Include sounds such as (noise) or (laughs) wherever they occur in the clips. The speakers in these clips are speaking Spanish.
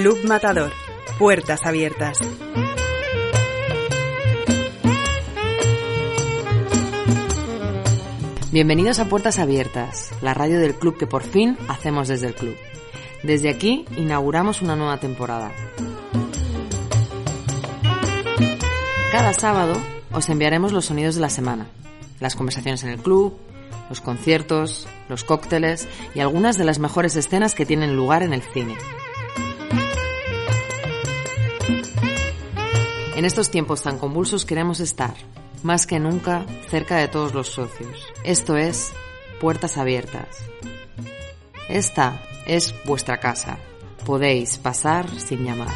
Club Matador. Puertas abiertas. Bienvenidos a Puertas Abiertas, la radio del club que por fin hacemos desde el club. Desde aquí inauguramos una nueva temporada. Cada sábado os enviaremos los sonidos de la semana, las conversaciones en el club, los conciertos, los cócteles y algunas de las mejores escenas que tienen lugar en el cine. En estos tiempos tan convulsos queremos estar, más que nunca, cerca de todos los socios. Esto es Puertas Abiertas. Esta es vuestra casa. Podéis pasar sin llamar.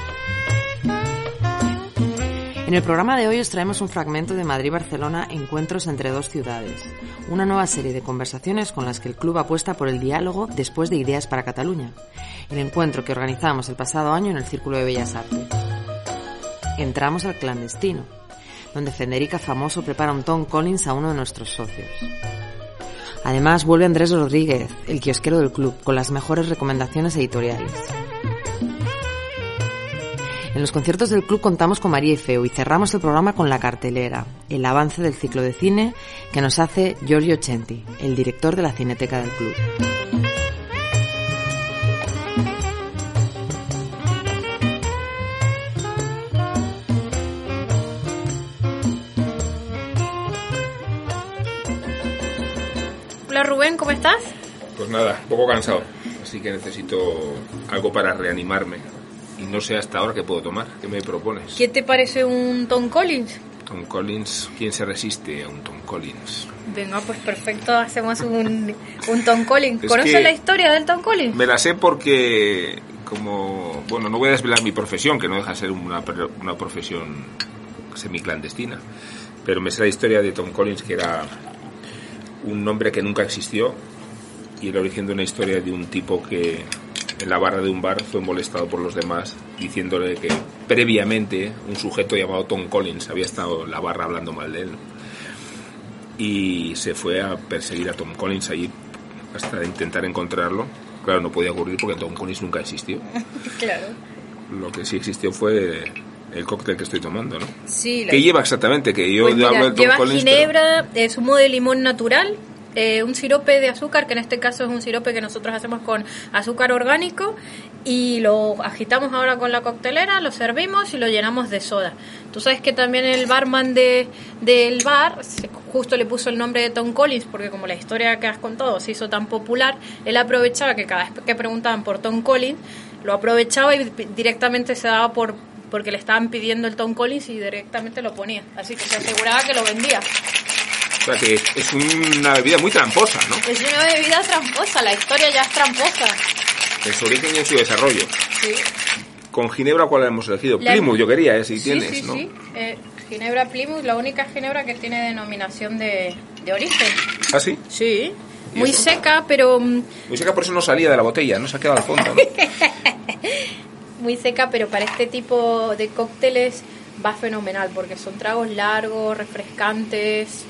En el programa de hoy os traemos un fragmento de Madrid-Barcelona Encuentros entre dos ciudades, una nueva serie de conversaciones con las que el club apuesta por el diálogo después de Ideas para Cataluña, el encuentro que organizamos el pasado año en el Círculo de Bellas Artes. Entramos al clandestino, donde Federica Famoso prepara un Tom Collins a uno de nuestros socios. Además, vuelve Andrés Rodríguez, el kiosquero del club, con las mejores recomendaciones editoriales. En los conciertos del club contamos con María y Feo y cerramos el programa con la cartelera, el avance del ciclo de cine que nos hace Giorgio Centi, el director de la Cineteca del club. Estás? Pues nada, un poco cansado, así que necesito algo para reanimarme. Y no sé hasta ahora qué puedo tomar. ¿Qué me propones? ¿Qué te parece un Tom Collins? Tom Collins, ¿quién se resiste a un Tom Collins? Venga, pues perfecto, hacemos un, un Tom Collins. Es ¿Conoces la historia del Tom Collins? Me la sé porque, como, bueno, no voy a desvelar mi profesión, que no deja de ser una, una profesión semiclandestina, pero me sé la historia de Tom Collins, que era un nombre que nunca existió y el origen de una historia de un tipo que en la barra de un bar fue molestado por los demás diciéndole que previamente un sujeto llamado Tom Collins había estado en la barra hablando mal de él y se fue a perseguir a Tom Collins allí hasta intentar encontrarlo. Claro, no podía ocurrir porque Tom Collins nunca existió. (laughs) Claro. Lo que sí existió fue el cóctel que estoy tomando, ¿no? Sí, la- ¿Qué lleva exactamente? Que yo Pues mira, hablo de Tom lleva Collins. pero- ginebra, eh, zumo de limón natural, eh, un sirope de azúcar, que en este caso es un sirope que nosotros hacemos con azúcar orgánico, y lo agitamos ahora con la coctelera, lo servimos y lo llenamos de soda. Tú sabes que también el barman de, del bar justo le puso el nombre de Tom Collins, porque como la historia que has contado se hizo tan popular, él aprovechaba que cada vez que preguntaban por Tom Collins, lo aprovechaba y directamente se daba por porque le estaban pidiendo el Tom Collins y directamente lo ponía. Así que se aseguraba que lo vendía. O sea, que es una bebida muy tramposa, ¿no? Es una bebida tramposa, la historia ya es tramposa. En su origen y en su desarrollo. Sí, Con Ginebra, ¿cuál hemos elegido? La- Plymouth, yo quería, ¿eh? Si sí, tienes, sí, ¿no? sí. Eh, ginebra Plymouth, la única ginebra que tiene denominación de, de origen. ¿Ah, sí? Sí, ¿Y muy eso? seca, pero mm, Muy seca, por eso no salía de la botella, no se ha quedado al fondo, ¿no? (laughs) muy seca, pero para este tipo de cócteles va fenomenal porque son tragos largos, refrescantes.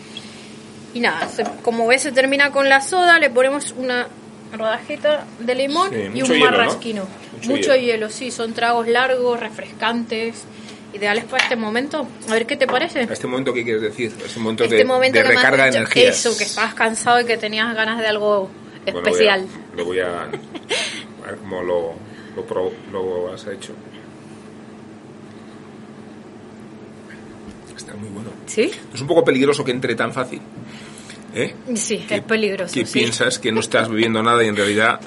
Y nada, se- como ves se termina con la soda, le ponemos una rodajita de limón Sí, y un hielo, ¿no? marrasquino. Mucho Mucho, hielo. hielo. sí, son tragos largos, refrescantes, ideales para este momento. A ver qué te parece. A este momento, ¿qué quieres decir? Este momento Este de, momento recarga de dicho energías. Eso, que estabas cansado y que tenías ganas de algo Bueno, voy a- especial. Lo voy a, a (laughs) ver cómo lo, lo, pro- lo has hecho. Está muy bueno. ¿Sí? Es un poco peligroso que entre tan fácil. ¿Eh? Sí, Que- es peligroso. Que sí. piensas que no estás bebiendo nada y en realidad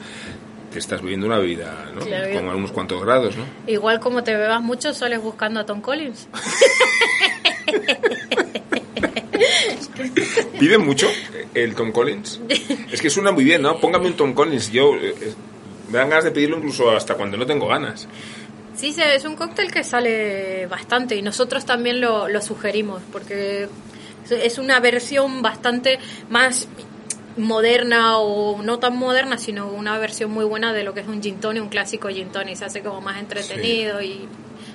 te estás bebiendo una bebida, ¿no? Claro. Con unos cuantos grados, ¿no? Igual como te bebas mucho, sales buscando a Tom Collins. (laughs) ¿Pide mucho el Tom Collins? (laughs) Es que suena muy bien, ¿no? Póngame un Tom Collins. Yo eh, me dan ganas de pedirlo incluso hasta cuando no tengo ganas. Sí, es un cóctel que sale bastante y nosotros también lo, lo sugerimos porque es una versión bastante más moderna o no tan moderna, sino una versión muy buena de lo que es un gin tonic, un clásico gin tonic. Se hace como más entretenido y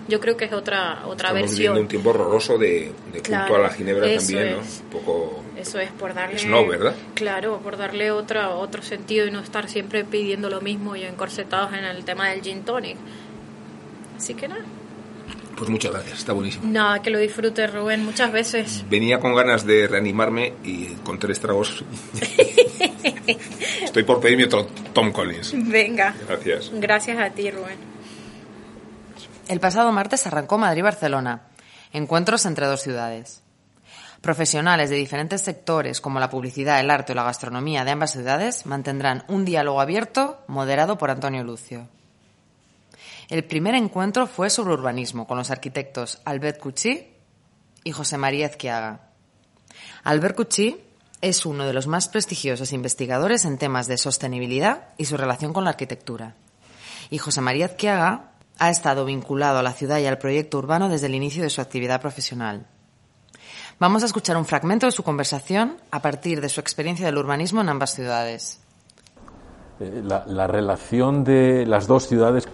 yo creo que es otra otra Estamos viviendo versión. un tiempo horroroso de, de culto a la ginebra eso también, ¿no? es. Un poco... Eso es por darle Snob, ¿verdad? Claro, por darle otra otro sentido y no estar siempre pidiendo lo mismo y encorsetados en el tema del gin tonic. Así que nada. Pues muchas gracias, está buenísimo. Nada, que lo disfrutes, Rubén, muchas veces. Venía con ganas de reanimarme y con tres tragos. (laughs) Estoy por pedirme otro Tom Collins. Venga. Gracias. Gracias a ti, Rubén. El pasado martes arrancó Madrid-Barcelona, encuentros entre dos ciudades. Profesionales de diferentes sectores como la publicidad, el arte o la gastronomía de ambas ciudades mantendrán un diálogo abierto moderado por Antonio Lucio. El primer encuentro fue sobre urbanismo con los arquitectos Albert Cuchí y José María Ezquiaga. Albert Cuchí es uno de los más prestigiosos investigadores en temas de sostenibilidad y su relación con la arquitectura. Y José María Ezquiaga ha estado vinculado a la ciudad y al proyecto urbano desde el inicio de su actividad profesional. Vamos a escuchar un fragmento de su conversación a partir de su experiencia del urbanismo en ambas ciudades. Eh, la relación de las dos ciudades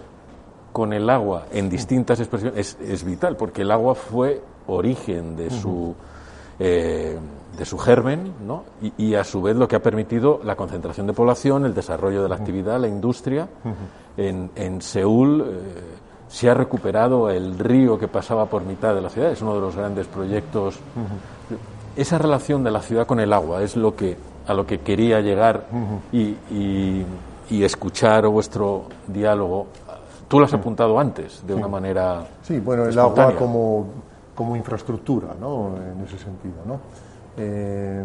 con el agua en distintas expresiones es, es vital, porque el agua fue origen de su, eh, de su germen ¿no? y, y, a su vez lo que ha permitido la concentración de población, el desarrollo de la actividad, la industria. En, en Seúl eh, se ha recuperado el río que pasaba por mitad de la ciudad, es uno de los grandes proyectos. Esa relación de la ciudad con el agua es lo que, a lo que quería llegar y, y, y escuchar vuestro diálogo Tú lo has apuntado antes, de sí. una manera. Sí, bueno, el agua como, como infraestructura, ¿no? En ese sentido, ¿no? Eh,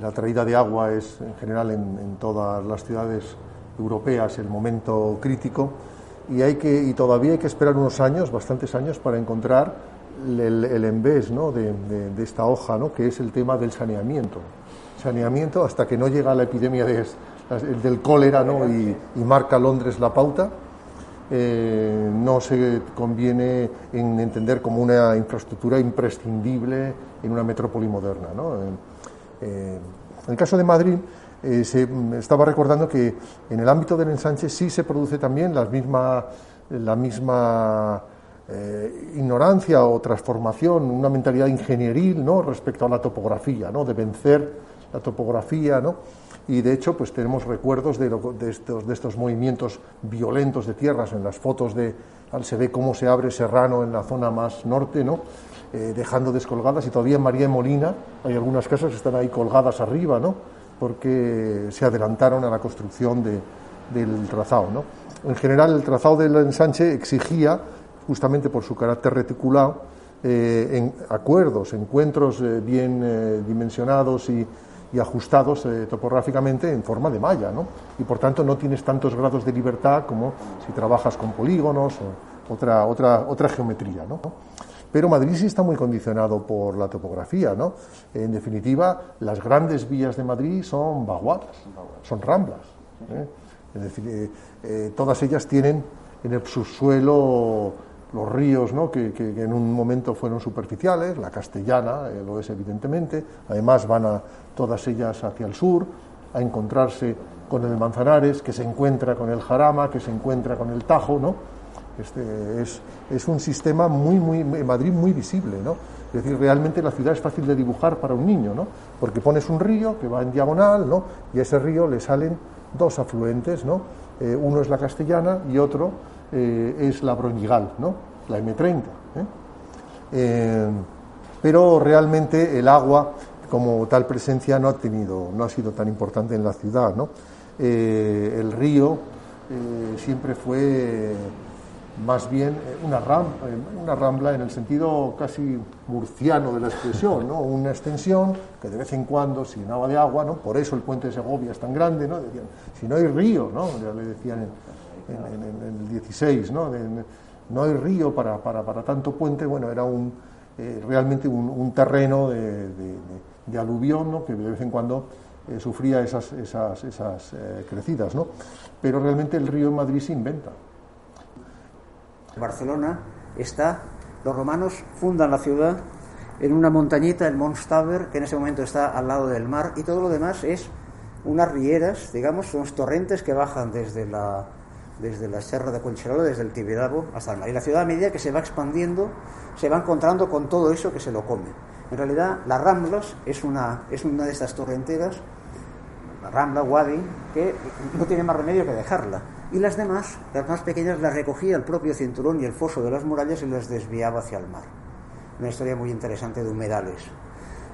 la traída de agua es, en general, en, en, todas las ciudades europeas el momento crítico y, hay que, y todavía hay que esperar unos años, bastantes años, para encontrar el, el envés ¿no? de, de, de, esta hoja, ¿no? que es el tema del saneamiento. Saneamiento hasta que no llega la epidemia de, del cólera ¿no? y, y marca Londres la pauta eh, no se conviene en entender como una infraestructura imprescindible en una metrópoli moderna. ¿no? Eh, en el caso de Madrid, eh, se estaba recordando que en el ámbito del ensanche sí se produce también la misma, la misma ignorancia o transformación, una mentalidad ingenieril ¿no? respecto a la topografía, ¿no? de vencer la topografía, ¿no? Y de hecho pues tenemos recuerdos de, lo, de, estos, de estos movimientos violentos de tierras. En las fotos de se ve cómo se abre Serrano en la zona más norte no eh, dejando descolgadas. Y todavía en María de Molina hay algunas casas que están ahí colgadas arriba no porque se adelantaron a la construcción de, del trazado no en general el trazado del ensanche exigía justamente por su carácter reticulado eh, en acuerdos encuentros eh, bien dimensionados y y ajustados eh, topográficamente en forma de malla, ¿no? Y por tanto no tienes tantos grados de libertad como si trabajas con polígonos o otra, otra, otra geometría, ¿no? Pero Madrid sí está muy condicionado por la topografía, ¿no? En definitiva, las grandes vías de Madrid son vaguadas, son ramblas. ¿eh? Es decir, eh, todas ellas tienen en el subsuelo los ríos ¿no? que, que, en un momento fueron superficiales, la castellana eh, lo es evidentemente, además van a todas ellas hacia el sur a encontrarse con el Manzanares, que se encuentra con el Jarama, que se encuentra con el Tajo, ¿no? Este es, es un sistema muy, muy, en Madrid muy visible, ¿no? Es decir, realmente la ciudad es fácil de dibujar para un niño, ¿no? Porque pones un río que va en diagonal, ¿no? Y a ese río le salen dos afluentes, ¿no? Eh, uno es la Castellana y otro eh, es la Broñigal, ¿no? la M30. ¿eh? Eh, pero realmente el agua como tal presencia no ha tenido, no ha sido tan importante en la ciudad. ¿no? El río siempre fue más bien una, rambla en el sentido casi murciano de la expresión, ¿no? una extensión que de vez en cuando se llenaba de agua, ¿no? por eso el puente de Segovia es tan grande, ¿no? Decían, si no hay río, ¿no? ya le decían en, el 16, ¿no? No hay río para, para, tanto puente, bueno, era un, eh, realmente un, terreno de, de, aluvión, ¿no? que de vez en cuando eh, sufría esas, esas, esas eh, crecidas, ¿no? pero realmente el río en Madrid se inventa. Barcelona está, los romanos fundan la ciudad en una montañita, el Mont Staver, que en ese momento está al lado del mar, y todo lo demás es unas rieras, digamos, son torrentes que bajan desde la, desde la Serra de Concherolo, desde el Tibidabo hasta el mar. Y la ciudad a medida que se va expandiendo, se va encontrando con todo eso que se lo come. En realidad, las Ramblas es una, es una de estas torrenteras la Rambla, Wadi, que no tiene más remedio que dejarla. Y las demás, las más pequeñas, las recogía el propio cinturón y el foso de las murallas y las desviaba hacia el mar. Una historia muy interesante de humedales.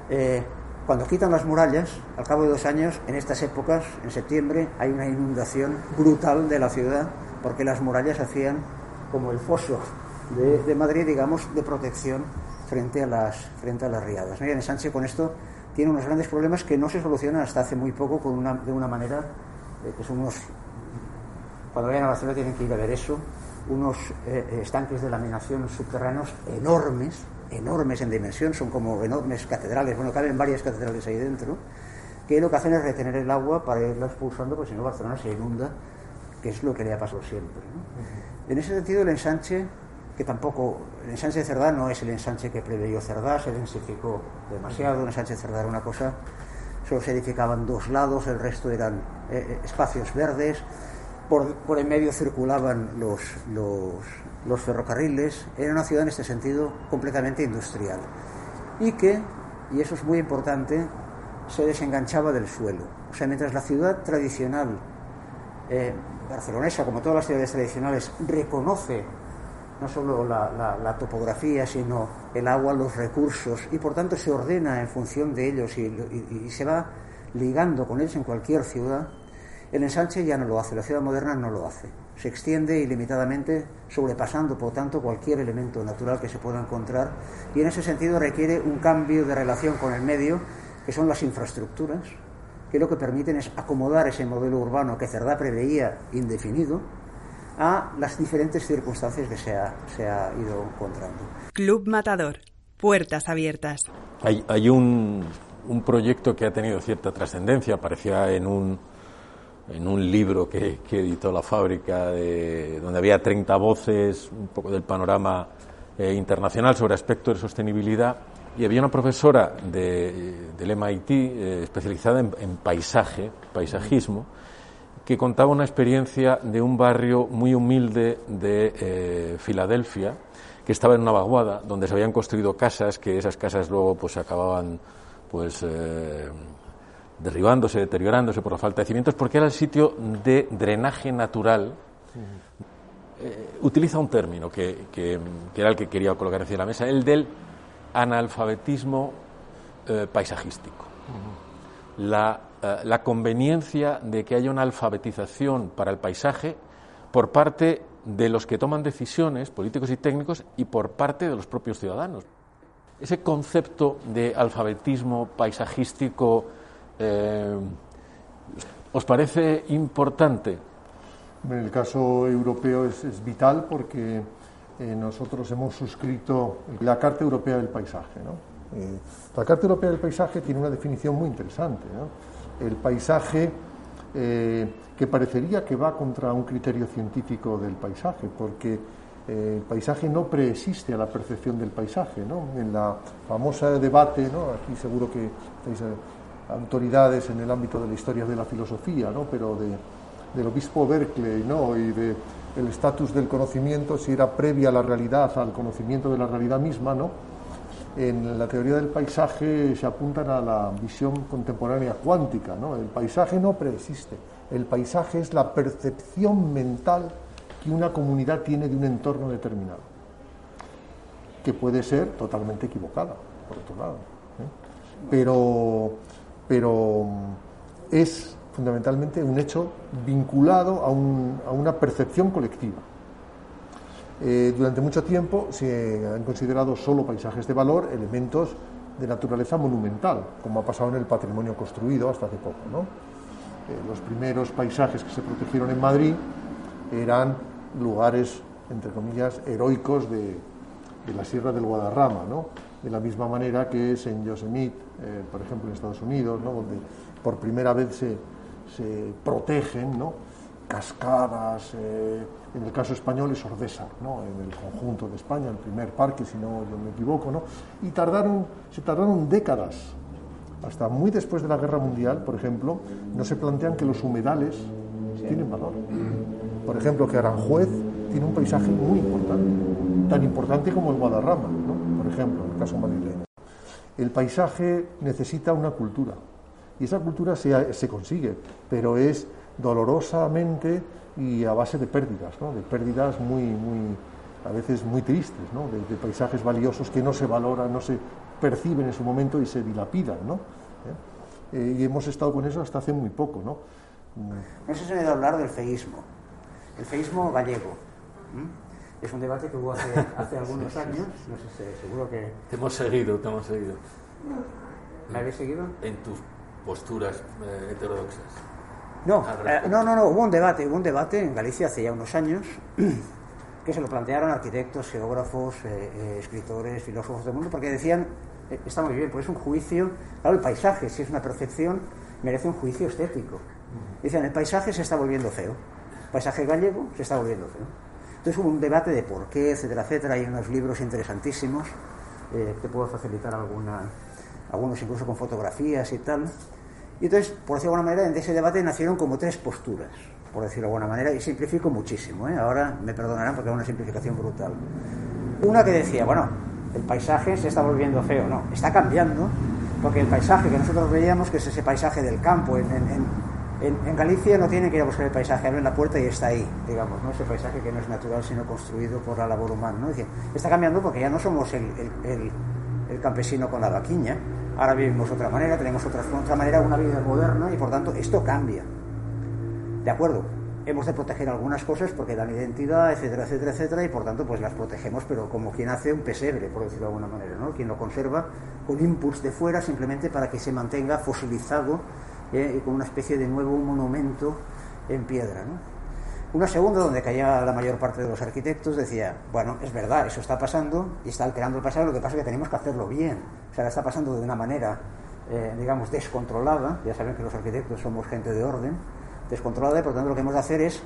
Eh, cuando quitan las murallas, al cabo de dos años, en estas épocas, en septiembre, hay una inundación brutal de la ciudad porque las murallas hacían como el foso de, Madrid, digamos, de protección frente a las, frente a las riadas. ¿no? Y en Sánchez con esto tiene unos grandes problemas que no se solucionan hasta hace muy poco con una, de una manera eh, que son unos... Cuando vayan a Barcelona tienen que ir a ver eso, unos eh, estanques de laminación subterráneos enormes, enormes en dimensión, son como enormes catedrales, bueno, caben varias catedrales ahí dentro, que lo que hacen es retener el agua para irla expulsando, porque si no Barcelona se inunda, que es lo que le ha pasado siempre. En ese sentido, el ensanche, que tampoco, el ensanche de Cerdá no es el ensanche que preveyó Cerdá, se densificó demasiado, el ensanche de Cerdá era una cosa, solo se edificaban dos lados, el resto eran eh, eh, espacios verdes, por, por en medio circulaban los, los, ferrocarriles, era una ciudad en este sentido completamente industrial. Y que, y eso es muy importante, se desenganchaba del suelo. O sea, mientras la ciudad tradicional eh, barcelonesa, como todas las ciudades tradicionales, reconoce no solo la, topografía, sino el agua, los recursos, y por tanto se ordena en función de ellos y se va ligando con ellos en cualquier ciudad, el ensanche ya no lo hace, la ciudad moderna no lo hace se extiende ilimitadamente, sobrepasando por tanto cualquier elemento natural que se pueda encontrar y en ese sentido requiere un cambio de relación con el medio, que son las infraestructuras, que lo que permiten es acomodar ese modelo urbano que Cerdá preveía indefinido a las diferentes circunstancias que se ha, se ha ido encontrando. Club Matador, puertas abiertas. Hay, hay un, un proyecto que ha tenido cierta trascendencia, aparecía en un en un libro que, editó la fábrica, donde había 30 voces, un poco del panorama eh, internacional sobre aspectos de sostenibilidad, y había una profesora de, del MIT eh, especializada en, paisaje, paisajismo, que contaba una experiencia de un barrio muy humilde de eh, Filadelfia, que estaba en una vaguada, donde se habían construido casas, que esas casas luego pues acababan pues derribándose, deteriorándose por la falta de cimientos, porque era el sitio de drenaje natural. Eh, utiliza un término que, que, era el que quería colocar encima de la mesa, el del analfabetismo eh, paisajístico. eh, la conveniencia de que haya una alfabetización para el paisaje por parte de los que toman decisiones, políticos y técnicos, y por parte de los propios ciudadanos. Ese concepto de alfabetismo paisajístico eh, ¿Os parece importante? En el caso europeo es, vital porque eh, nosotros hemos suscrito la Carta Europea del Paisaje. Eh, la Carta Europea del Paisaje tiene una definición muy interesante. El paisaje que parecería que va contra un criterio científico del paisaje, porque el paisaje no preexiste a la percepción del paisaje. En la famosa debate, ¿no? aquí seguro que estáis autoridades en el ámbito de la historia de la filosofía, ¿no? pero de, del obispo Berkeley ¿no? y de el estatus del conocimiento, si era previa a la realidad, al conocimiento de la realidad misma, ¿no? En la teoría del paisaje se apuntan a la visión contemporánea cuántica, ¿no? El paisaje no preexiste, el paisaje es la percepción mental que una comunidad tiene de un entorno determinado, que puede ser totalmente equivocada, por otro lado. ¿eh? Pero pero es fundamentalmente un hecho vinculado a, una percepción colectiva. Eh, durante mucho tiempo se han considerado solo paisajes de valor elementos de naturaleza monumental, como ha pasado en el patrimonio construido hasta hace poco. Eh, los primeros paisajes que se protegieron en Madrid eran lugares, entre comillas, heroicos de, la Sierra del Guadarrama, de la misma manera que es en Yosemite, eh, por ejemplo en Estados Unidos, donde por primera vez se, se protegen cascadas, eh, en el caso español es Ordesa, ¿no? en el conjunto de España, el primer parque, si no yo me equivoco, ¿no? y tardaron, se tardaron décadas, hasta muy después de la Guerra Mundial, por ejemplo, no se plantean que los humedales tienen valor. Por ejemplo, que Aranjuez tiene un paisaje muy importante, tan importante como el Guadarrama, ¿no? Por ejemplo, en el caso madrileño. El paisaje necesita una cultura Y esa cultura se, se consigue, pero es dolorosamente y a base de pérdidas, ¿no? de pérdidas muy, muy, a veces muy tristes, ¿no? de, paisajes valiosos que no se valoran, no se perciben en su momento y se dilapidan. ¿no? ¿Eh? Eh, y hemos estado con eso hasta hace muy poco. ¿no? No sé si me a hablar del feísmo, el feísmo gallego. Es un debate que hubo hace, (laughs) hace algunos años, no sé, seguro que... Te hemos seguido, te hemos seguido. ¿Me habéis seguido? En tus posturas eh, heterodoxas. No, no, no, no, hubo un debate, hubo un debate en Galicia hace ya unos años (clears throat) que se lo plantearon arquitectos, geógrafos, eh, eh, escritores, filósofos del mundo, porque decían, eh, está muy bien, pues es un juicio, claro, el paisaje, si es una percepción, merece un juicio estético. Decían, el paisaje se está volviendo feo, el paisaje gallego se está volviendo feo. Entonces hubo un debate de por qué, etcétera, etcétera, hay unos libros interesantísimos, que puedo facilitar alguna, algunos incluso con fotografías y tal. Y entonces, por decirlo de alguna manera, en ese debate nacieron como tres posturas por decirlo de alguna manera, y simplifico muchísimo, ¿eh? ahora me perdonarán porque es una simplificación brutal. Una que decía, bueno, el paisaje se está volviendo feo, no, está cambiando, porque el paisaje que nosotros veíamos, que es ese paisaje del campo, en, en, Galicia no tienen que ir a buscar el paisaje, abren la puerta y está ahí, digamos, ¿no? ese paisaje que no es natural sino construido por la labor humana. ¿no? está cambiando porque ya no somos el, el, el, campesino con la vaquiña, ahora vivimos otra manera, tenemos otra, otra manera, una vida moderna y por tanto esto cambia. De acuerdo, hemos de proteger algunas cosas porque dan identidad, etcétera, etcétera, etcétera, y por tanto pues las protegemos, pero como quien hace un pesebre, por decirlo de alguna manera, ¿no? Quien lo conserva con impulso de fuera simplemente para que se mantenga fosilizado eh, con una especie de nuevo monumento en piedra, ¿no? Una segunda, donde caía la mayor parte de los arquitectos, decía, bueno, es verdad, eso está pasando y está alterando el pasado, lo que pasa es que tenemos que hacerlo bien. O sea, está pasando de una manera, eh, digamos, descontrolada, ya saben que los arquitectos somos gente de orden, descontrolada y por tanto lo que hemos de hacer es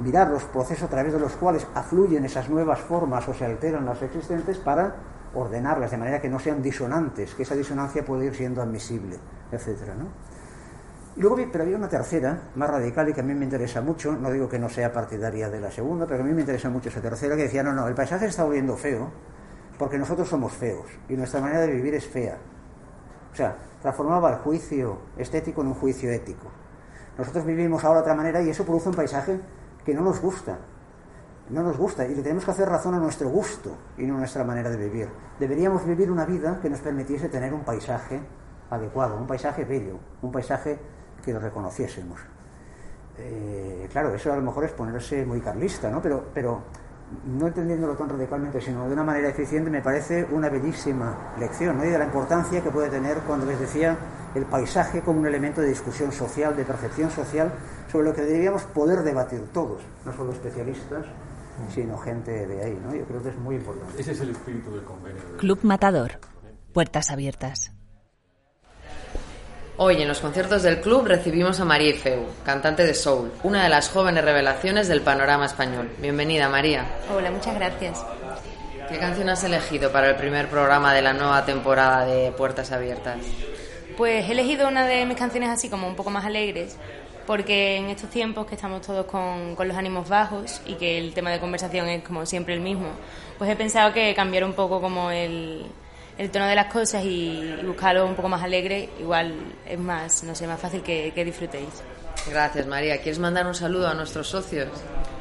mirar los procesos a través de los cuales afluyen esas nuevas formas o se alteran las existentes para ordenarlas de manera que no sean disonantes, que esa disonancia puede ir siendo admisible, etcétera, ¿no? Luego, pero había una tercera, más radical y que a mí me interesa mucho, no digo que no sea partidaria de la segunda, pero a mí me interesa mucho esa tercera, que decía, no, no, el paisaje está volviendo feo porque nosotros somos feos y nuestra manera de vivir es fea. O sea, transformaba el juicio estético en un juicio ético. Nosotros vivimos ahora de otra manera y eso produce un paisaje que no nos gusta. No nos gusta y le tenemos que hacer razón a nuestro gusto y no a nuestra manera de vivir. Deberíamos vivir una vida que nos permitiese tener un paisaje adecuado, un paisaje bello, un paisaje que lo reconociésemos. Eh, claro, eso a lo mejor es ponerse muy carlista, ¿no? Pero, pero no entendiéndolo tan radicalmente, sino de una manera eficiente, me parece una bellísima lección, ¿no? Y de la importancia que puede tener cuando les decía el paisaje como un elemento de discusión social, de percepción social, sobre lo que deberíamos poder debatir todos, no solo especialistas, sino gente de ahí, ¿no? Yo creo que es muy importante. Ese es el espíritu del convenio. Club Matador. Puertas abiertas. Hoy en los conciertos del club recibimos a María Feu, cantante de soul, una de las jóvenes revelaciones del panorama español. Bienvenida, María. Hola, muchas gracias. ¿Qué canción has elegido para el primer programa de la nueva temporada de Puertas Abiertas? Pues he elegido una de mis canciones así como un poco más alegres, porque en estos tiempos que estamos todos con, los ánimos bajos y que el tema de conversación es como siempre el mismo, pues he pensado que cambiar un poco como el, tono de las cosas y, buscarlo un poco más alegre, igual es más, no sé, más fácil que, disfrutéis. Gracias María. ¿Quieres mandar un saludo a nuestros socios?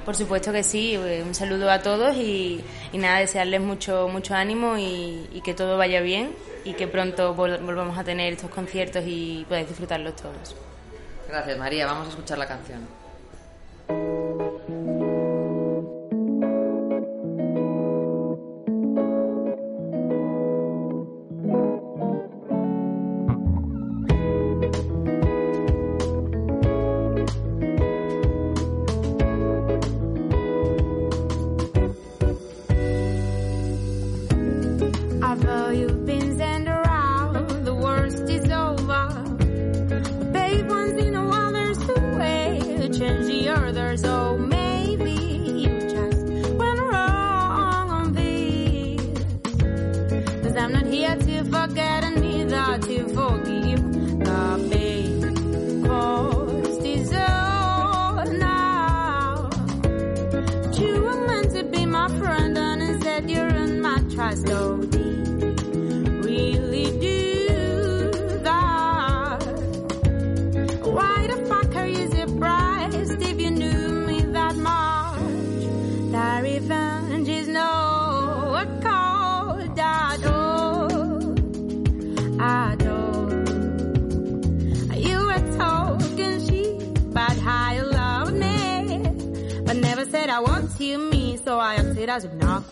Por supuesto que sí, un saludo a todos y, nada, desearles mucho, mucho ánimo y, y que todo vaya bien y que pronto volvamos a tener estos conciertos y podáis disfrutarlos todos. Gracias María, vamos a escuchar la canción. how you've been.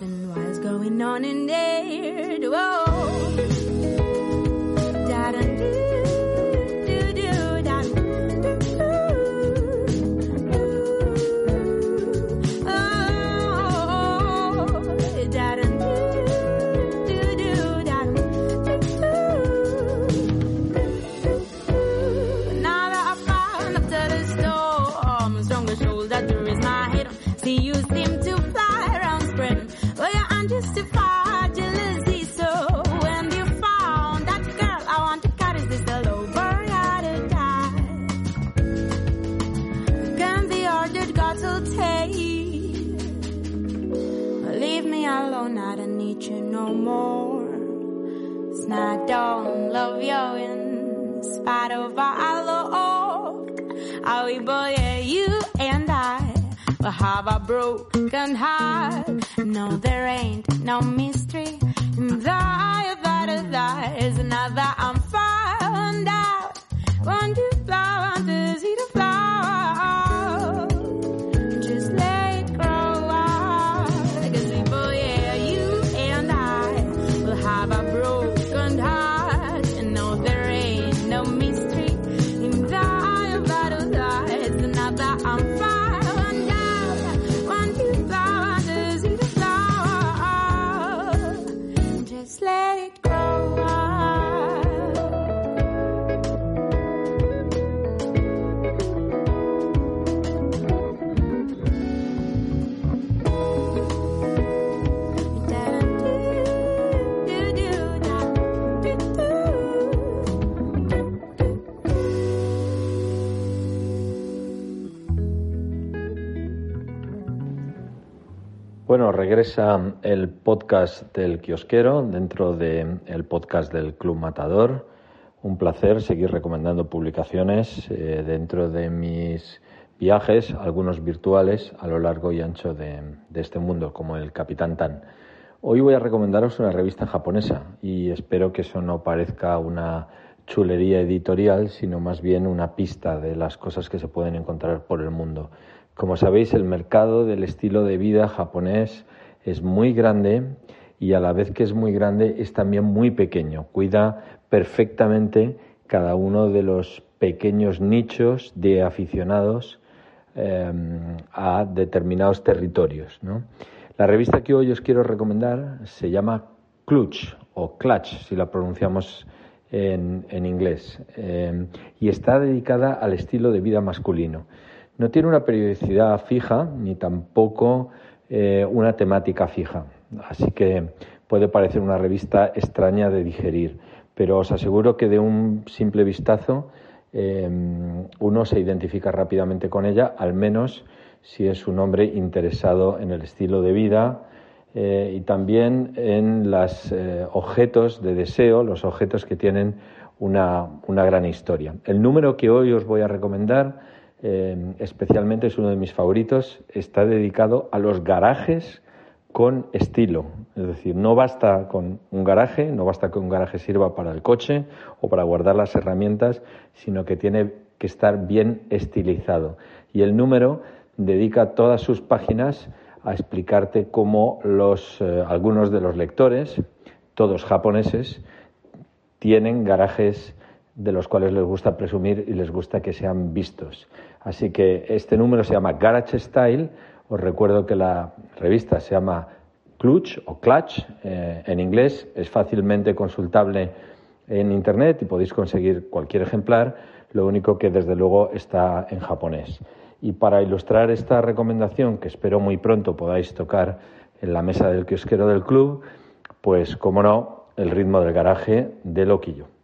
Nothing was going on in there. Whoa. Have a broken heart. No, there ain't no mystery. That, that, that is another Bueno, regresa el podcast del kiosquero dentro del podcast del Club Matador. Un placer seguir recomendando publicaciones eh, dentro de mis viajes, algunos virtuales, a lo largo y ancho de, de este mundo, como el Capitán Tan. Hoy voy a recomendaros una revista japonesa y espero que eso no parezca una chulería editorial, sino más bien una pista de las cosas que se pueden encontrar por el mundo. Como sabéis, el mercado del estilo de vida japonés es muy grande y a la vez que es muy grande es también muy pequeño. Cuida perfectamente cada uno de los pequeños nichos de aficionados eh, a determinados territorios. La revista que hoy os quiero recomendar se llama Clutch o Clutch, si la pronunciamos en, inglés, eh, y está dedicada al estilo de vida masculino. No tiene una periodicidad fija ni tampoco eh, una temática fija, así que puede parecer una revista extraña de digerir, pero os aseguro que de un simple vistazo eh, uno se identifica rápidamente con ella, al menos si es un hombre interesado en el estilo de vida eh, y también en los eh, objetos de deseo, los objetos que tienen una, una, gran historia. El número que hoy os voy a recomendar eh, especialmente es uno de mis favoritos, está dedicado a los garajes con estilo. Es decir, no basta con un garaje, no basta que un garaje sirva para el coche o para guardar las herramientas, sino que tiene que estar bien estilizado. Y el número dedica todas sus páginas a explicarte cómo los, eh, algunos de los lectores, todos japoneses, tienen garajes de los cuales les gusta presumir y les gusta que sean vistos. Así que este número se llama Garage Style. Os recuerdo que la revista se llama Clutch o Clutch eh, en inglés. Es fácilmente consultable en Internet y podéis conseguir cualquier ejemplar. Lo único que desde luego está en japonés. Y para ilustrar esta recomendación, que espero muy pronto podáis tocar en la mesa del kiosquero del club, pues como no, el ritmo del garaje de Loquillo.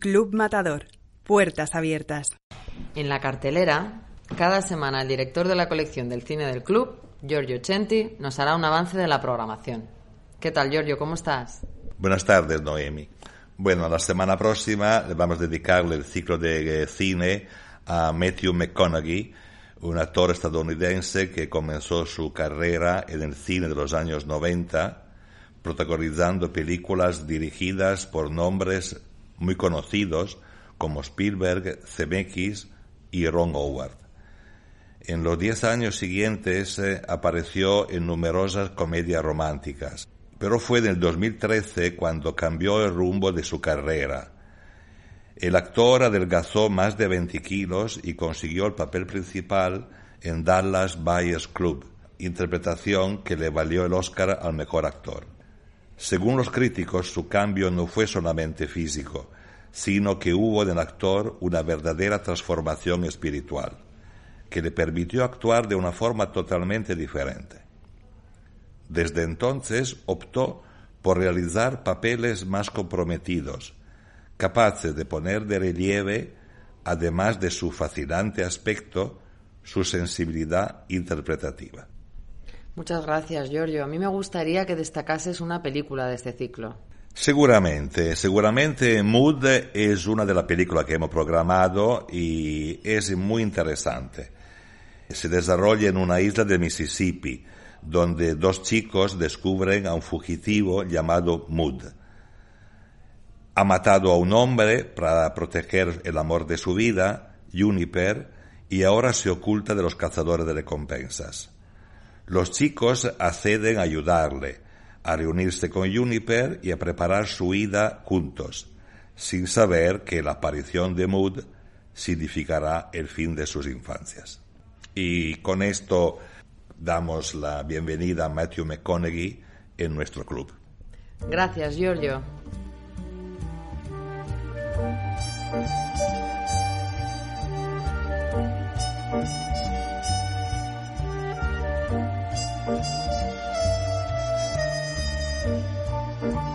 Club Matador. Puertas abiertas. En la cartelera, cada semana el director de la colección del cine del club, Giorgio Centi, nos hará un avance de la programación. ¿Qué tal, Giorgio? ¿Cómo estás? Buenas tardes, Noemi. Bueno, la semana próxima le vamos a dedicarle el ciclo de eh, cine a Matthew McConaughey, un actor estadounidense que comenzó su carrera en el cine de los años 90, protagonizando películas dirigidas por nombres muy conocidos como Spielberg, Zemeckis y Ron Howard. En los diez años siguientes eh, apareció en numerosas comedias románticas, pero fue en el 2013 cuando cambió el rumbo de su carrera. El actor adelgazó más de 20 kilos y consiguió el papel principal en Dallas Buyers Club, interpretación que le valió el Oscar al mejor actor. Según los críticos, su cambio no fue solamente físico, sino que hubo en el actor una verdadera transformación espiritual, que le permitió actuar de una forma totalmente diferente. Desde entonces optó por realizar papeles más comprometidos, capaces de poner de relieve, además de su fascinante aspecto, su sensibilidad interpretativa. Muchas gracias, Giorgio. A mí me gustaría que destacases una película de este ciclo. Seguramente, seguramente Mood es una de las películas que hemos programado y es muy interesante. Se desarrolla en una isla de Mississippi, donde dos chicos descubren a un fugitivo llamado Mood. Ha matado a un hombre para proteger el amor de su vida, Juniper, y ahora se oculta de los cazadores de recompensas. Los chicos acceden a ayudarle, a reunirse con Juniper y a preparar su huida juntos, sin saber que la aparición de Mood significará el fin de sus infancias. Y con esto damos la bienvenida a Matthew McConaughey en nuestro club. Gracias, Giorgio.